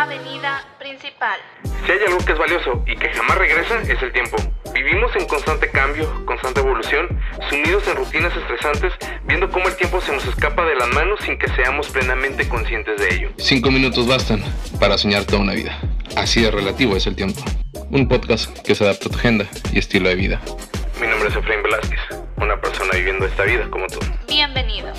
Avenida Principal. Si hay algo que es valioso y que jamás regresa, es el tiempo. Vivimos en constante cambio, constante evolución, sumidos en rutinas estresantes, viendo cómo el tiempo se nos escapa de las manos sin que seamos plenamente conscientes de ello. Cinco minutos bastan para soñar toda una vida. Así de relativo es el tiempo. Un podcast que se adapta a tu agenda y estilo de vida. Mi nombre es Efraín Velázquez, una persona viviendo esta vida como tú. Bienvenido.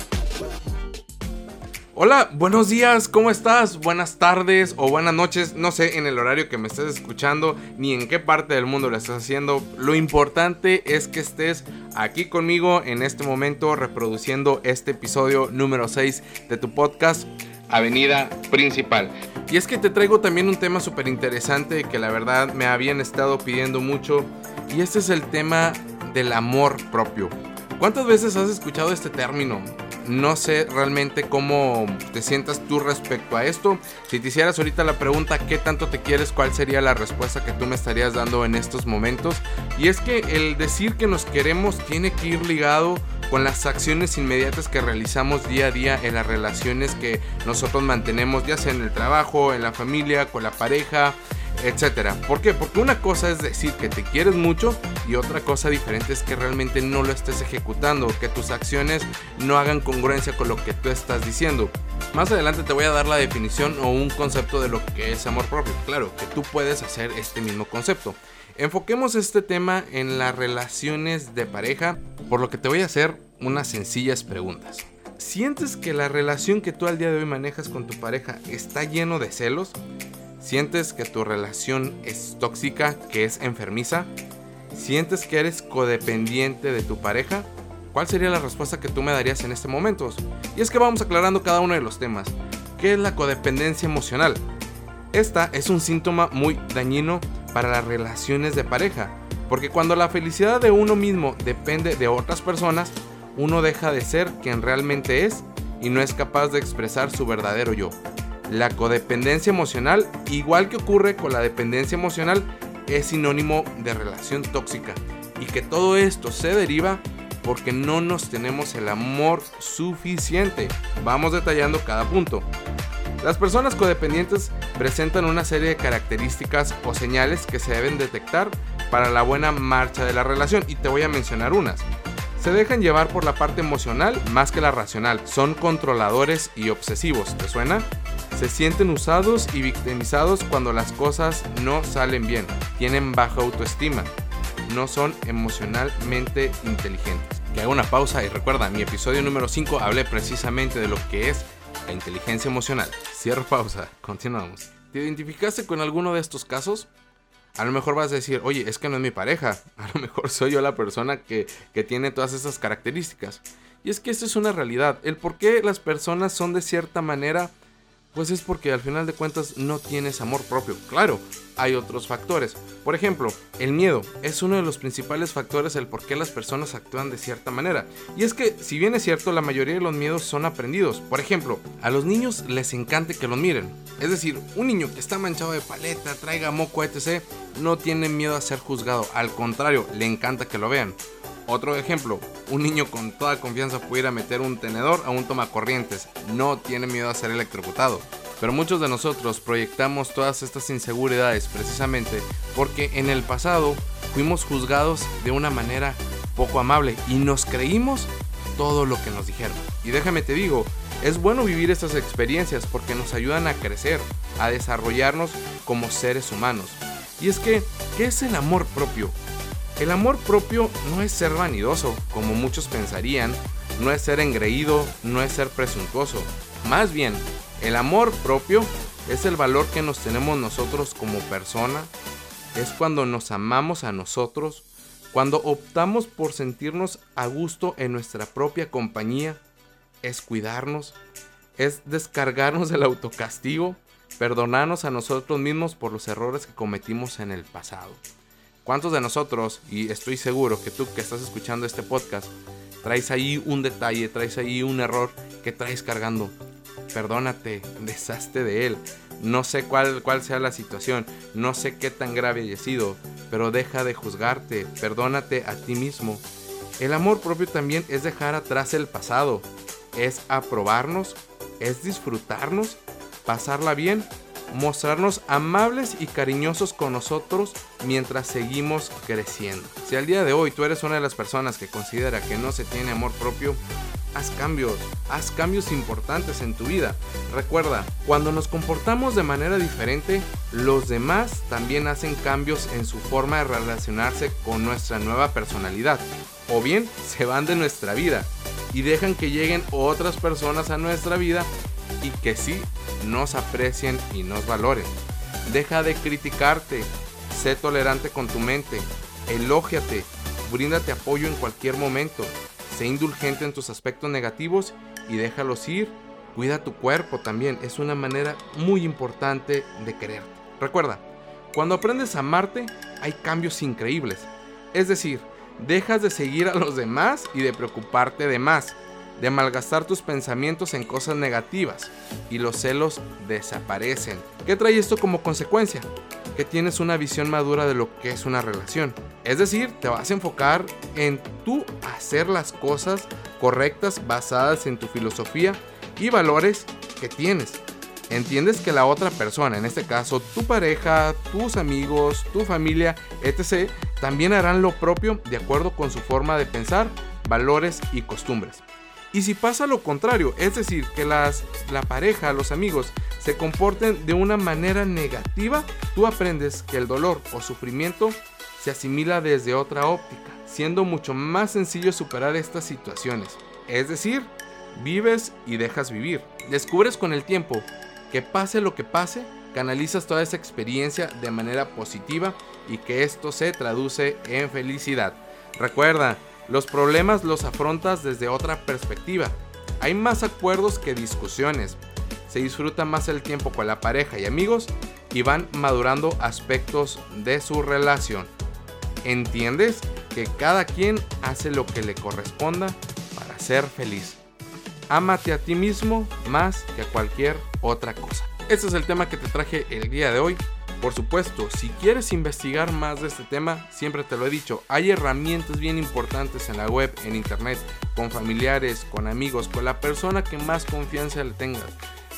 Hola, buenos días, ¿cómo estás? Buenas tardes o buenas noches, no sé en el horario que me estés escuchando ni en qué parte del mundo lo estás haciendo. Lo importante es que estés aquí conmigo en este momento reproduciendo este episodio número 6 de tu podcast Avenida Principal. Y es que te traigo también un tema súper interesante que la verdad me habían estado pidiendo mucho y este es el tema del amor propio. ¿Cuántas veces has escuchado este término? No sé realmente cómo te sientas tú respecto a esto. Si te hicieras ahorita la pregunta ¿qué tanto te quieres? ¿Cuál sería la respuesta que tú me estarías dando en estos momentos? Y es que el decir que nos queremos tiene que ir ligado con las acciones inmediatas que realizamos día a día en las relaciones que nosotros mantenemos, ya sea en el trabajo, en la familia, con la pareja, etcétera. ¿Por qué? Porque una cosa es decir que te quieres mucho y otra cosa diferente es que realmente no lo estés ejecutando, que tus acciones no hagan congruencia con lo que tú estás diciendo. Más adelante te voy a dar la definición o un concepto de lo que es amor propio. Claro, que tú puedes hacer este mismo concepto. Enfoquemos este tema en las relaciones de pareja, por lo que te voy a hacer unas sencillas preguntas. ¿Sientes que la relación que tú al día de hoy manejas con tu pareja está lleno de celos? ¿Sientes que tu relación es tóxica, que es enfermiza? ¿Sientes que eres codependiente de tu pareja? ¿Cuál sería la respuesta que tú me darías en este momento? Y es que vamos aclarando cada uno de los temas. ¿Qué es la codependencia emocional? Esta es un síntoma muy dañino para las relaciones de pareja, porque cuando la felicidad de uno mismo depende de otras personas, uno deja de ser quien realmente es y no es capaz de expresar su verdadero yo. La codependencia emocional, igual que ocurre con la dependencia emocional, es sinónimo de relación tóxica y que todo esto se deriva porque no nos tenemos el amor suficiente. Vamos detallando cada punto. Las personas codependientes presentan una serie de características o señales que se deben detectar para la buena marcha de la relación y te voy a mencionar unas. Se dejan llevar por la parte emocional más que la racional. Son controladores y obsesivos. ¿Te suena? Se sienten usados y victimizados cuando las cosas no salen bien. Tienen baja autoestima. No son emocionalmente inteligentes. Que haga una pausa y recuerda, mi episodio número 5 hablé precisamente de lo que es la inteligencia emocional. Cierro pausa, continuamos. ¿Te identificaste con alguno de estos casos? A lo mejor vas a decir, oye, es que no es mi pareja. A lo mejor soy yo la persona que, que tiene todas esas características. Y es que esto es una realidad. El por qué las personas son de cierta manera pues es porque al final de cuentas no tienes amor propio. Claro, hay otros factores. Por ejemplo, el miedo es uno de los principales factores del por qué las personas actúan de cierta manera. Y es que, si bien es cierto, la mayoría de los miedos son aprendidos. Por ejemplo, a los niños les encanta que los miren. Es decir, un niño que está manchado de paleta, traiga moco, etc., no tiene miedo a ser juzgado. Al contrario, le encanta que lo vean. Otro ejemplo, un niño con toda confianza pudiera meter un tenedor a un tomacorrientes, no tiene miedo a ser electrocutado. Pero muchos de nosotros proyectamos todas estas inseguridades precisamente porque en el pasado fuimos juzgados de una manera poco amable y nos creímos todo lo que nos dijeron. Y déjame te digo, es bueno vivir estas experiencias porque nos ayudan a crecer, a desarrollarnos como seres humanos. Y es que, ¿qué es el amor propio? El amor propio no es ser vanidoso, como muchos pensarían, no es ser engreído, no es ser presuntuoso. Más bien, el amor propio es el valor que nos tenemos nosotros como persona, es cuando nos amamos a nosotros, cuando optamos por sentirnos a gusto en nuestra propia compañía, es cuidarnos, es descargarnos del autocastigo, perdonarnos a nosotros mismos por los errores que cometimos en el pasado. ¿Cuántos de nosotros, y estoy seguro que tú que estás escuchando este podcast, traes ahí un detalle, traes ahí un error que traes cargando? Perdónate, deshazte de él. No sé cuál, cuál sea la situación, no sé qué tan grave haya sido, pero deja de juzgarte, perdónate a ti mismo. El amor propio también es dejar atrás el pasado, es aprobarnos, es disfrutarnos, pasarla bien mostrarnos amables y cariñosos con nosotros mientras seguimos creciendo. Si al día de hoy tú eres una de las personas que considera que no se tiene amor propio, haz cambios, haz cambios importantes en tu vida. Recuerda, cuando nos comportamos de manera diferente, los demás también hacen cambios en su forma de relacionarse con nuestra nueva personalidad. O bien se van de nuestra vida y dejan que lleguen otras personas a nuestra vida y que sí nos aprecien y nos valoren. Deja de criticarte, sé tolerante con tu mente, elógiate, bríndate apoyo en cualquier momento Sé indulgente en tus aspectos negativos y déjalos ir. Cuida tu cuerpo también, es una manera muy importante de quererte. Recuerda, cuando aprendes a amarte, hay cambios increíbles. Es decir, dejas de seguir a los demás y de preocuparte de más, de malgastar tus pensamientos en cosas negativas y los celos desaparecen. ¿Qué trae esto como consecuencia? Que tienes una visión madura de lo que es una relación. Es decir, te vas a enfocar en tú hacer las cosas correctas basadas en tu filosofía y valores que tienes. Entiendes que la otra persona, en este caso tu pareja, tus amigos, tu familia, etc., también harán lo propio de acuerdo con su forma de pensar, valores y costumbres. Y si pasa lo contrario, es decir, que las, la pareja, los amigos, se comporten de una manera negativa, tú aprendes que el dolor o sufrimiento se asimila desde otra óptica, siendo mucho más sencillo superar estas situaciones. Es decir, vives y dejas vivir. Descubres con el tiempo que pase lo que pase, canalizas toda esa experiencia de manera positiva y que esto se traduce en felicidad. Recuerda, los problemas los afrontas desde otra perspectiva. Hay más acuerdos que discusiones. Se disfruta más el tiempo con la pareja y amigos y van madurando aspectos de su relación. ¿Entiendes? Que cada quien hace lo que le corresponda para ser feliz. Ámate a ti mismo más que a cualquier otra cosa. Este es el tema que te traje el día de hoy. Por supuesto, si quieres investigar más de este tema, siempre te lo he dicho, hay herramientas bien importantes en la web, en internet, con familiares, con amigos, con la persona que más confianza le tengas.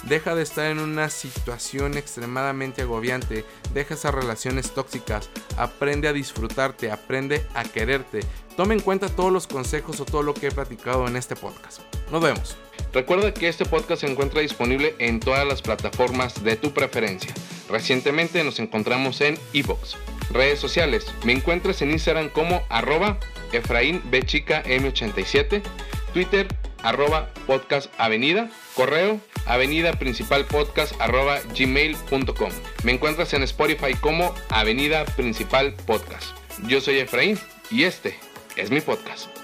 Deja de estar en una situación extremadamente agobiante, deja esas relaciones tóxicas, aprende a disfrutarte, aprende a quererte. Tome en cuenta todos los consejos o todo lo que he platicado en este podcast. Nos vemos. Recuerda que este podcast se encuentra disponible en todas las plataformas de tu preferencia. Recientemente nos encontramos en Evox. Redes sociales. Me encuentras en Instagram como arroba Efraín M87. Twitter arroba podcast avenida. Correo avenida principal podcast arroba gmail.com. Me encuentras en Spotify como Avenida Principal Podcast. Yo soy Efraín y este es mi podcast.